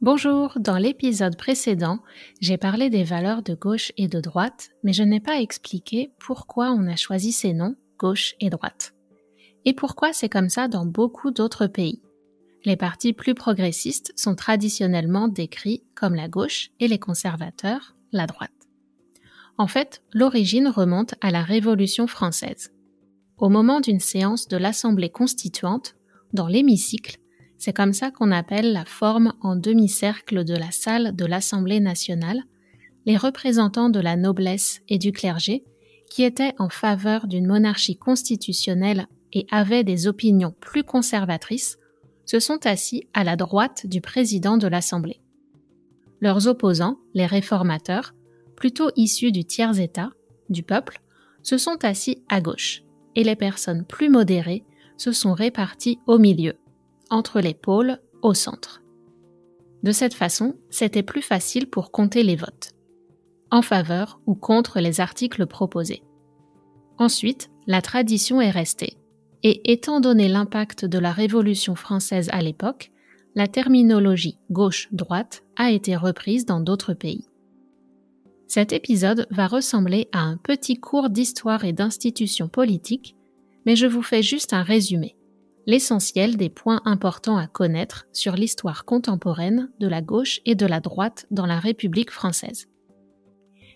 Bonjour, dans l'épisode précédent, j'ai parlé des valeurs de gauche et de droite, mais je n'ai pas expliqué pourquoi on a choisi ces noms, gauche et droite. Et pourquoi c'est comme ça dans beaucoup d'autres pays. Les partis plus progressistes sont traditionnellement décrits comme la gauche et les conservateurs, la droite. En fait, l'origine remonte à la Révolution française. Au moment d'une séance de l'Assemblée constituante, dans l'hémicycle, c'est comme ça qu'on appelle la forme en demi-cercle de la salle de l'Assemblée nationale, les représentants de la noblesse et du clergé, qui étaient en faveur d'une monarchie constitutionnelle et avaient des opinions plus conservatrices, se sont assis à la droite du président de l'Assemblée. Leurs opposants, les réformateurs, plutôt issus du tiers-État, du peuple, se sont assis à gauche, et les personnes plus modérées se sont réparties au milieu, entre les pôles au centre. De cette façon, c'était plus facile pour compter les votes, en faveur ou contre les articles proposés. Ensuite, la tradition est restée, et étant donné l'impact de la Révolution française à l'époque, la terminologie gauche-droite a été reprise dans d'autres pays. Cet épisode va ressembler à un petit cours d'histoire et d'institutions politiques, mais je vous fais juste un résumé l'essentiel des points importants à connaître sur l'histoire contemporaine de la gauche et de la droite dans la République française.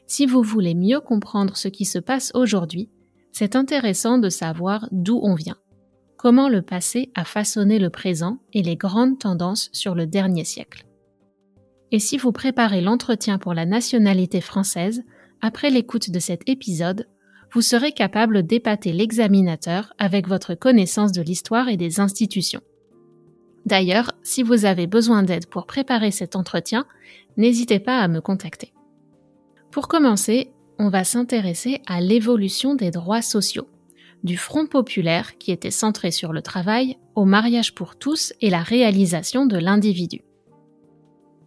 Si vous voulez mieux comprendre ce qui se passe aujourd'hui, c'est intéressant de savoir d'où on vient, comment le passé a façonné le présent et les grandes tendances sur le dernier siècle. Et si vous préparez l'entretien pour la nationalité française, après l'écoute de cet épisode, vous serez capable d'épater l'examinateur avec votre connaissance de l'histoire et des institutions. D'ailleurs, si vous avez besoin d'aide pour préparer cet entretien, n'hésitez pas à me contacter. Pour commencer, on va s'intéresser à l'évolution des droits sociaux, du Front populaire qui était centré sur le travail, au mariage pour tous et la réalisation de l'individu.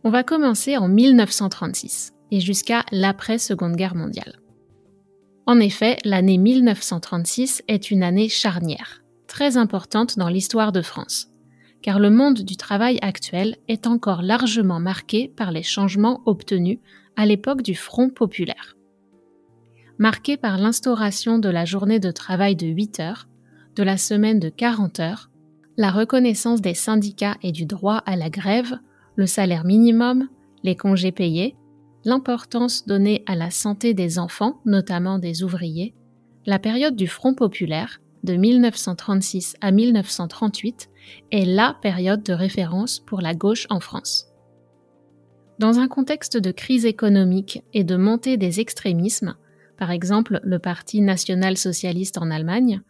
On va commencer en 1936 et jusqu'à l'après-Seconde Guerre mondiale. En effet, l'année 1936 est une année charnière, très importante dans l'histoire de France, car le monde du travail actuel est encore largement marqué par les changements obtenus à l'époque du Front populaire. Marqué par l'instauration de la journée de travail de 8 heures, de la semaine de 40 heures, la reconnaissance des syndicats et du droit à la grève, le salaire minimum, les congés payés, l'importance donnée à la santé des enfants, notamment des ouvriers, la période du Front populaire, de 1936 à 1938, est la période de référence pour la gauche en France. Dans un contexte de crise économique et de montée des extrémismes, par exemple le Parti national-socialiste en Allemagne,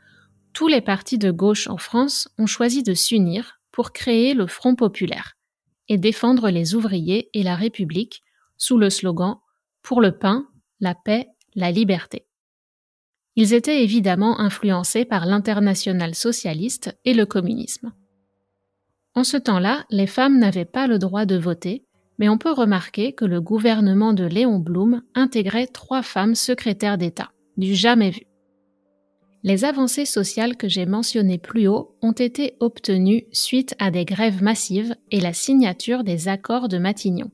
tous les partis de gauche en France ont choisi de s'unir pour créer le Front populaire et défendre les ouvriers et la République sous le slogan Pour le pain, la paix, la liberté. Ils étaient évidemment influencés par l'international socialiste et le communisme. En ce temps-là, les femmes n'avaient pas le droit de voter, mais on peut remarquer que le gouvernement de Léon Blum intégrait trois femmes secrétaires d'État, du jamais vu. Les avancées sociales que j'ai mentionnées plus haut ont été obtenues suite à des grèves massives et la signature des accords de Matignon.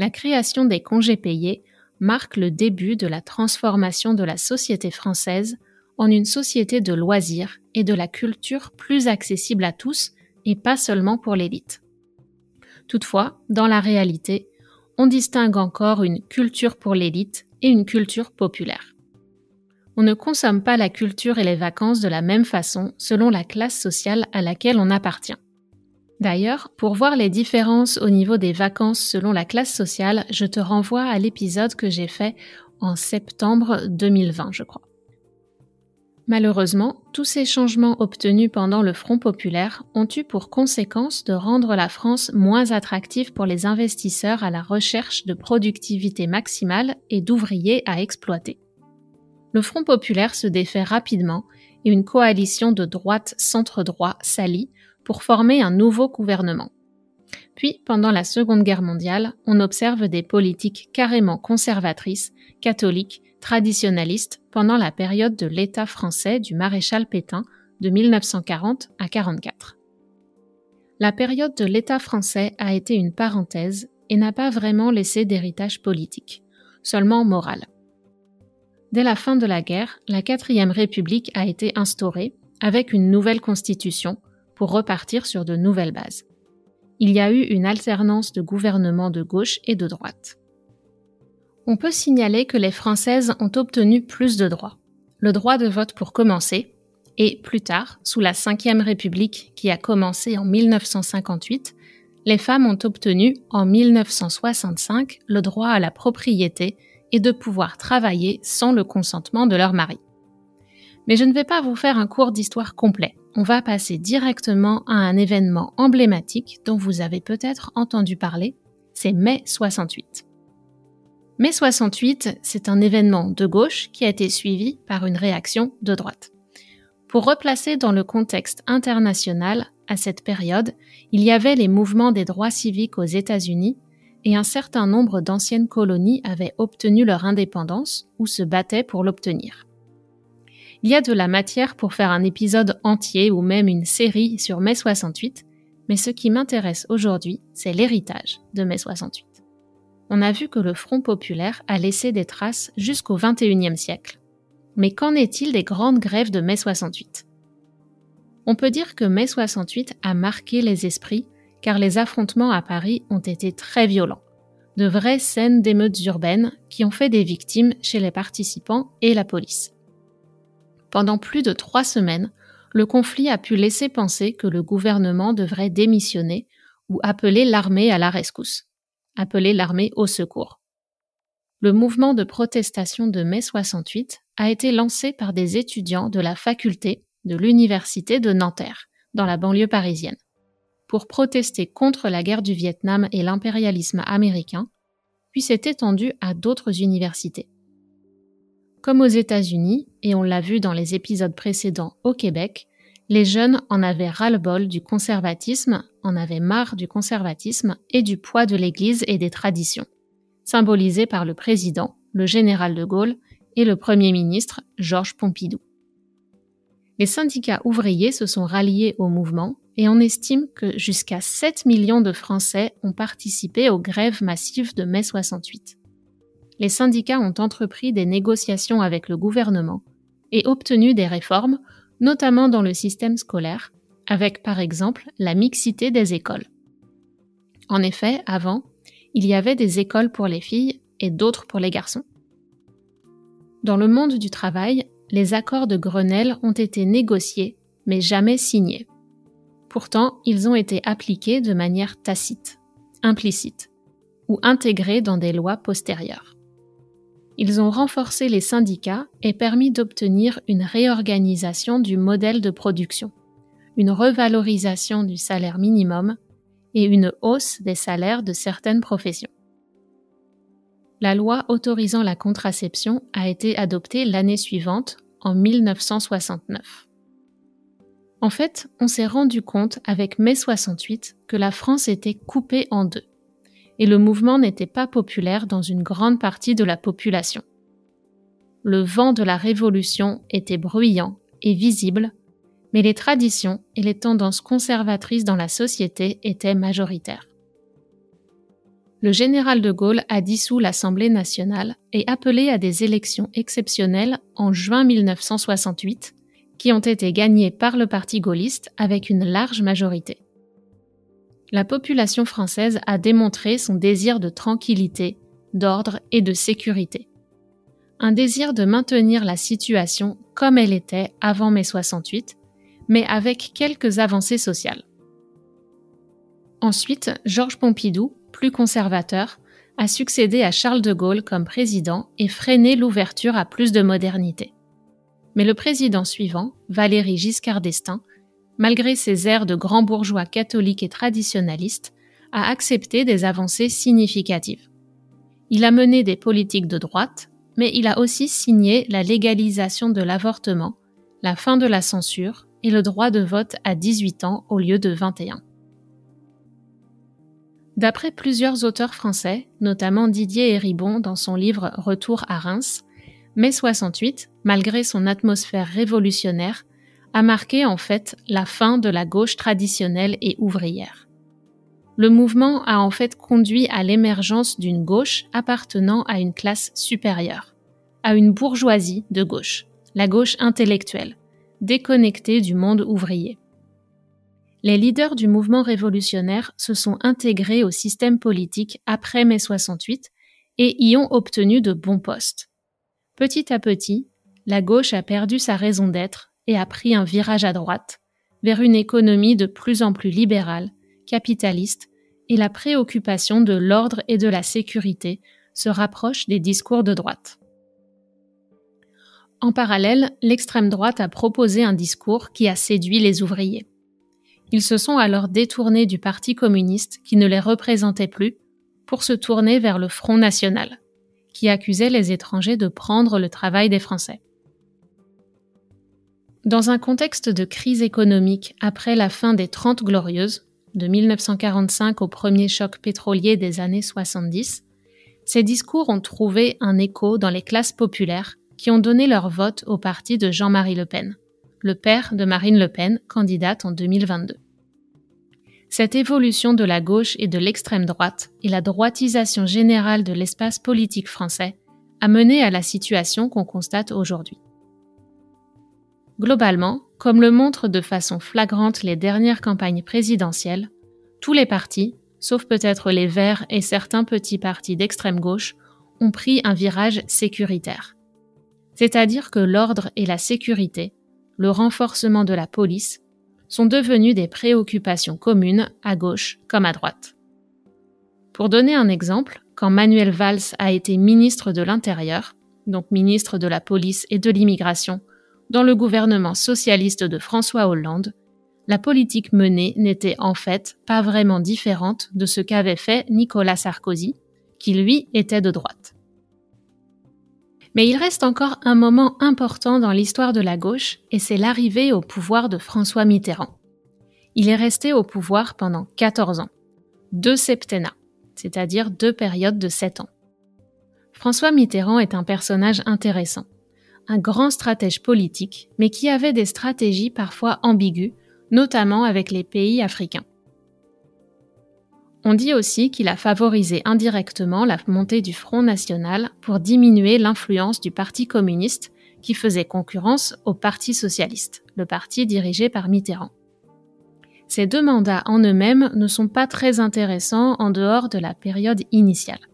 La création des congés payés marque le début de la transformation de la société française en une société de loisirs et de la culture plus accessible à tous et pas seulement pour l'élite. Toutefois, dans la réalité, on distingue encore une culture pour l'élite et une culture populaire. On ne consomme pas la culture et les vacances de la même façon selon la classe sociale à laquelle on appartient. D'ailleurs, pour voir les différences au niveau des vacances selon la classe sociale, je te renvoie à l'épisode que j'ai fait en septembre 2020, je crois. Malheureusement, tous ces changements obtenus pendant le Front populaire ont eu pour conséquence de rendre la France moins attractive pour les investisseurs à la recherche de productivité maximale et d'ouvriers à exploiter le Front populaire se défait rapidement et une coalition de droite centre-droit s'allie pour former un nouveau gouvernement. Puis, pendant la Seconde Guerre mondiale, on observe des politiques carrément conservatrices, catholiques, traditionnalistes pendant la période de l'État français du maréchal Pétain de 1940 à 44. La période de l'État français a été une parenthèse et n'a pas vraiment laissé d'héritage politique, seulement moral. Dès la fin de la guerre, la quatrième République a été instaurée avec une nouvelle constitution pour repartir sur de nouvelles bases. Il y a eu une alternance de gouvernements de gauche et de droite. On peut signaler que les Françaises ont obtenu plus de droits. Le droit de vote pour commencer, et plus tard, sous la Ve République qui a commencé en 1958, les femmes ont obtenu en 1965 le droit à la propriété et de pouvoir travailler sans le consentement de leur mari. Mais je ne vais pas vous faire un cours d'histoire complet. On va passer directement à un événement emblématique dont vous avez peut-être entendu parler, c'est mai 68. Mai 68, c'est un événement de gauche qui a été suivi par une réaction de droite. Pour replacer dans le contexte international, à cette période, il y avait les mouvements des droits civiques aux États-Unis et un certain nombre d'anciennes colonies avaient obtenu leur indépendance ou se battaient pour l'obtenir. Il y a de la matière pour faire un épisode entier ou même une série sur mai 68, mais ce qui m'intéresse aujourd'hui, c'est l'héritage de mai 68. On a vu que le Front populaire a laissé des traces jusqu'au XXIe siècle. Mais qu'en est-il des grandes grèves de mai 68 On peut dire que mai 68 a marqué les esprits car les affrontements à Paris ont été très violents. De vraies scènes d'émeutes urbaines qui ont fait des victimes chez les participants et la police. Pendant plus de trois semaines, le conflit a pu laisser penser que le gouvernement devrait démissionner ou appeler l'armée à la rescousse, appeler l'armée au secours. Le mouvement de protestation de mai 68 a été lancé par des étudiants de la faculté de l'université de Nanterre, dans la banlieue parisienne pour protester contre la guerre du Vietnam et l'impérialisme américain, puis s'est étendu à d'autres universités. Comme aux États-Unis, et on l'a vu dans les épisodes précédents au Québec, les jeunes en avaient ras-le-bol du conservatisme, en avaient marre du conservatisme et du poids de l'Église et des traditions, symbolisés par le président, le général de Gaulle et le Premier ministre Georges Pompidou. Les syndicats ouvriers se sont ralliés au mouvement et on estime que jusqu'à 7 millions de Français ont participé aux grèves massives de mai 68. Les syndicats ont entrepris des négociations avec le gouvernement et obtenu des réformes, notamment dans le système scolaire, avec par exemple la mixité des écoles. En effet, avant, il y avait des écoles pour les filles et d'autres pour les garçons. Dans le monde du travail, les accords de Grenelle ont été négociés, mais jamais signés. Pourtant, ils ont été appliqués de manière tacite, implicite, ou intégrés dans des lois postérieures. Ils ont renforcé les syndicats et permis d'obtenir une réorganisation du modèle de production, une revalorisation du salaire minimum et une hausse des salaires de certaines professions. La loi autorisant la contraception a été adoptée l'année suivante, en 1969. En fait, on s'est rendu compte avec mai 68 que la France était coupée en deux, et le mouvement n'était pas populaire dans une grande partie de la population. le vent de la révolution était bruyant et visible, mais les traditions et les tendances conservatrices dans la société étaient majoritaires. Le général de Gaulle a dissous l'Assemblée nationale et appelé à des élections exceptionnelles en juin 1968, qui ont été gagnées par le Parti gaulliste avec une large majorité. La population française a démontré son désir de tranquillité, d'ordre et de sécurité un désir de maintenir la situation comme elle était avant mai 68, mais avec quelques avancées sociales. Ensuite, Georges Pompidou, plus conservateur, a succédé à Charles de Gaulle comme président et freiné l'ouverture à plus de modernité. Mais le président suivant, Valéry Giscard d'Estaing, malgré ses airs de grand bourgeois catholique et traditionnaliste, a accepté des avancées significatives. Il a mené des politiques de droite, mais il a aussi signé la légalisation de l'avortement, la fin de la censure et le droit de vote à 18 ans au lieu de 21. D'après plusieurs auteurs français, notamment Didier Héribon dans son livre Retour à Reims, mai 68, malgré son atmosphère révolutionnaire, a marqué en fait la fin de la gauche traditionnelle et ouvrière le mouvement a en fait conduit à l'émergence d'une gauche appartenant à une classe supérieure, à une bourgeoisie de gauche, la gauche intellectuelle, déconnectée du monde ouvrier. Les leaders du mouvement révolutionnaire se sont intégrés au système politique après mai 68 et y ont obtenu de bons postes. Petit à petit, la gauche a perdu sa raison d'être et a pris un virage à droite, vers une économie de plus en plus libérale, capitaliste et la préoccupation de l'ordre et de la sécurité se rapprochent des discours de droite. En parallèle, l'extrême droite a proposé un discours qui a séduit les ouvriers. Ils se sont alors détournés du Parti communiste qui ne les représentait plus pour se tourner vers le Front national, qui accusait les étrangers de prendre le travail des Français. Dans un contexte de crise économique après la fin des Trente Glorieuses, de 1945 au premier choc pétrolier des années 70, ces discours ont trouvé un écho dans les classes populaires qui ont donné leur vote au parti de Jean-Marie Le Pen, le père de Marine Le Pen, candidate en 2022. Cette évolution de la gauche et de l'extrême droite et la droitisation générale de l'espace politique français a mené à la situation qu'on constate aujourd'hui. Globalement, comme le montrent de façon flagrante les dernières campagnes présidentielles, tous les partis, sauf peut-être les Verts et certains petits partis d'extrême gauche, ont pris un virage sécuritaire. C'est-à-dire que l'ordre et la sécurité, le renforcement de la police, sont devenus des préoccupations communes à gauche comme à droite. Pour donner un exemple, quand Manuel Valls a été ministre de l'Intérieur, donc ministre de la Police et de l'Immigration, dans le gouvernement socialiste de François Hollande, la politique menée n'était en fait pas vraiment différente de ce qu'avait fait Nicolas Sarkozy, qui lui était de droite. Mais il reste encore un moment important dans l'histoire de la gauche, et c'est l'arrivée au pouvoir de François Mitterrand. Il est resté au pouvoir pendant 14 ans, deux septennats, c'est-à-dire deux périodes de 7 ans. François Mitterrand est un personnage intéressant un grand stratège politique, mais qui avait des stratégies parfois ambiguës, notamment avec les pays africains. On dit aussi qu'il a favorisé indirectement la montée du Front National pour diminuer l'influence du Parti communiste qui faisait concurrence au Parti socialiste, le parti dirigé par Mitterrand. Ces deux mandats en eux-mêmes ne sont pas très intéressants en dehors de la période initiale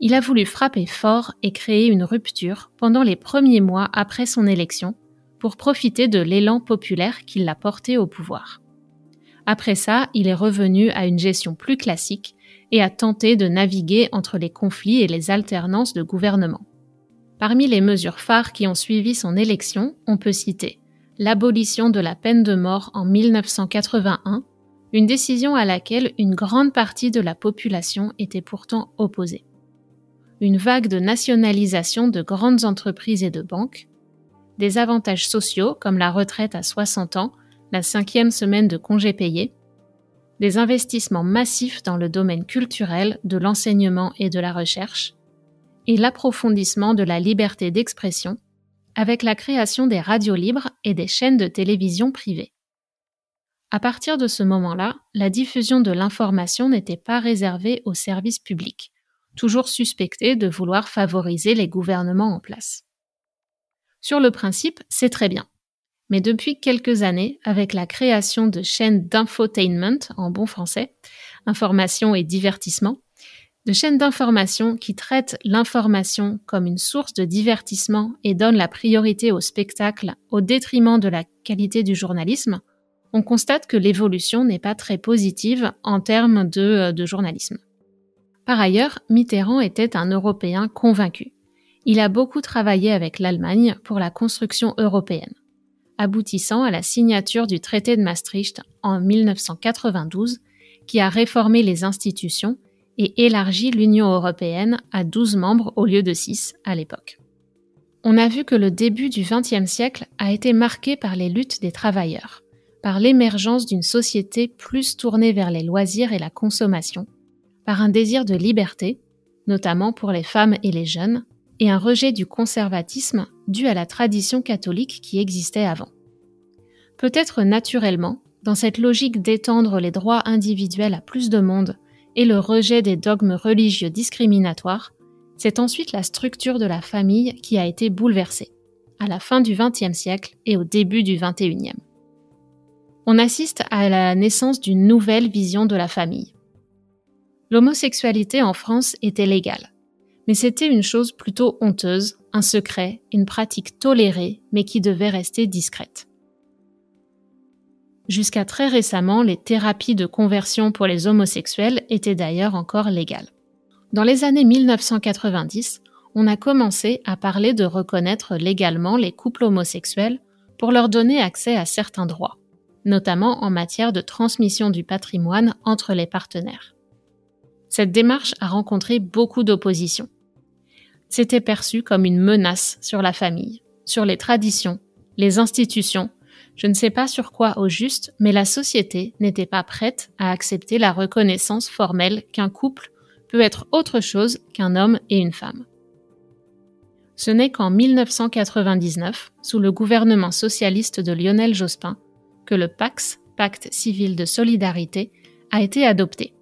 il a voulu frapper fort et créer une rupture pendant les premiers mois après son élection pour profiter de l'élan populaire qui l'a porté au pouvoir. Après ça, il est revenu à une gestion plus classique et a tenté de naviguer entre les conflits et les alternances de gouvernement. Parmi les mesures phares qui ont suivi son élection, on peut citer l'abolition de la peine de mort en 1981, une décision à laquelle une grande partie de la population était pourtant opposée une vague de nationalisation de grandes entreprises et de banques, des avantages sociaux comme la retraite à 60 ans, la cinquième semaine de congés payés, des investissements massifs dans le domaine culturel, de l'enseignement et de la recherche, et l'approfondissement de la liberté d'expression, avec la création des radios libres et des chaînes de télévision privées. À partir de ce moment-là, la diffusion de l'information n'était pas réservée aux services publics, toujours suspectés de vouloir favoriser les gouvernements en place. Sur le principe, c'est très bien. Mais depuis quelques années, avec la création de chaînes d'infotainment, en bon français, information et divertissement, de chaînes d'information qui traitent l'information comme une source de divertissement et donnent la priorité au spectacle au détriment de la qualité du journalisme, on constate que l'évolution n'est pas très positive en termes de, euh, de, journalisme. Par ailleurs, Mitterrand était un Européen convaincu. Il a beaucoup travaillé avec l'Allemagne pour la construction européenne, aboutissant à la signature du traité de Maastricht en 1992, qui a réformé les institutions et élargi l'Union européenne à 12 membres au lieu de 6 à l'époque. On a vu que le début du XXe siècle a été marqué par les luttes des travailleurs par l'émergence d'une société plus tournée vers les loisirs et la consommation, par un désir de liberté, notamment pour les femmes et les jeunes, et un rejet du conservatisme dû à la tradition catholique qui existait avant. Peut-être naturellement, dans cette logique d'étendre les droits individuels à plus de monde et le rejet des dogmes religieux discriminatoires, c'est ensuite la structure de la famille qui a été bouleversée, à la fin du XXe siècle et au début du XXIe on assiste à la naissance d'une nouvelle vision de la famille. L'homosexualité en France était légale, mais c'était une chose plutôt honteuse, un secret, une pratique tolérée, mais qui devait rester discrète. Jusqu'à très récemment, les thérapies de conversion pour les homosexuels étaient d'ailleurs encore légales. Dans les années 1990, on a commencé à parler de reconnaître légalement les couples homosexuels pour leur donner accès à certains droits notamment en matière de transmission du patrimoine entre les partenaires. Cette démarche a rencontré beaucoup d'opposition. C'était perçu comme une menace sur la famille, sur les traditions, les institutions, je ne sais pas sur quoi au juste, mais la société n'était pas prête à accepter la reconnaissance formelle qu'un couple peut être autre chose qu'un homme et une femme. Ce n'est qu'en 1999, sous le gouvernement socialiste de Lionel Jospin, que le PAX, Pacte civil de solidarité, a été adopté.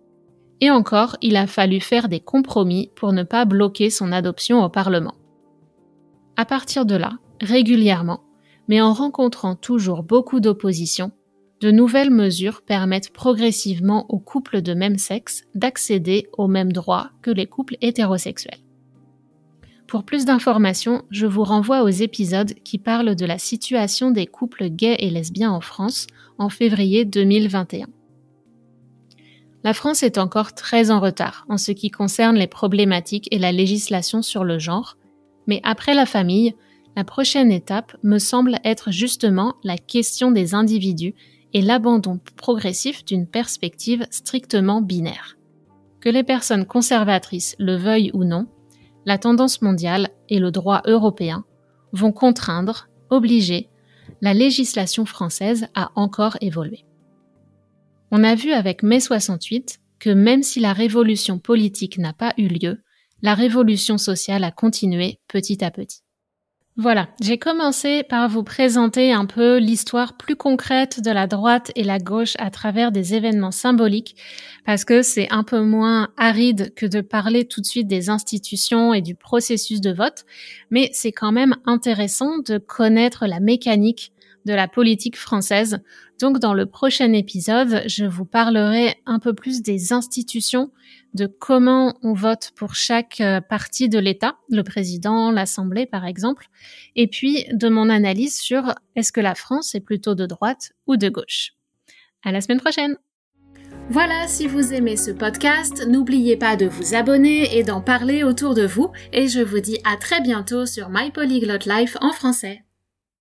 Et encore, il a fallu faire des compromis pour ne pas bloquer son adoption au Parlement. À partir de là, régulièrement, mais en rencontrant toujours beaucoup d'opposition, de nouvelles mesures permettent progressivement aux couples de même sexe d'accéder aux mêmes droits que les couples hétérosexuels. Pour plus d'informations, je vous renvoie aux épisodes qui parlent de la situation des couples gays et lesbiens en France en février 2021. La France est encore très en retard en ce qui concerne les problématiques et la législation sur le genre, mais après la famille, la prochaine étape me semble être justement la question des individus et l'abandon progressif d'une perspective strictement binaire. Que les personnes conservatrices le veuillent ou non, la tendance mondiale et le droit européen vont contraindre, obliger, la législation française à encore évoluer. On a vu avec mai 68 que même si la révolution politique n'a pas eu lieu, la révolution sociale a continué petit à petit. Voilà, j'ai commencé par vous présenter un peu l'histoire plus concrète de la droite et la gauche à travers des événements symboliques, parce que c'est un peu moins aride que de parler tout de suite des institutions et du processus de vote, mais c'est quand même intéressant de connaître la mécanique de la politique française. Donc dans le prochain épisode, je vous parlerai un peu plus des institutions, de comment on vote pour chaque euh, partie de l'État, le président, l'Assemblée par exemple, et puis de mon analyse sur est-ce que la France est plutôt de droite ou de gauche. À la semaine prochaine! Voilà, si vous aimez ce podcast, n'oubliez pas de vous abonner et d'en parler autour de vous, et je vous dis à très bientôt sur My Polyglot Life en français.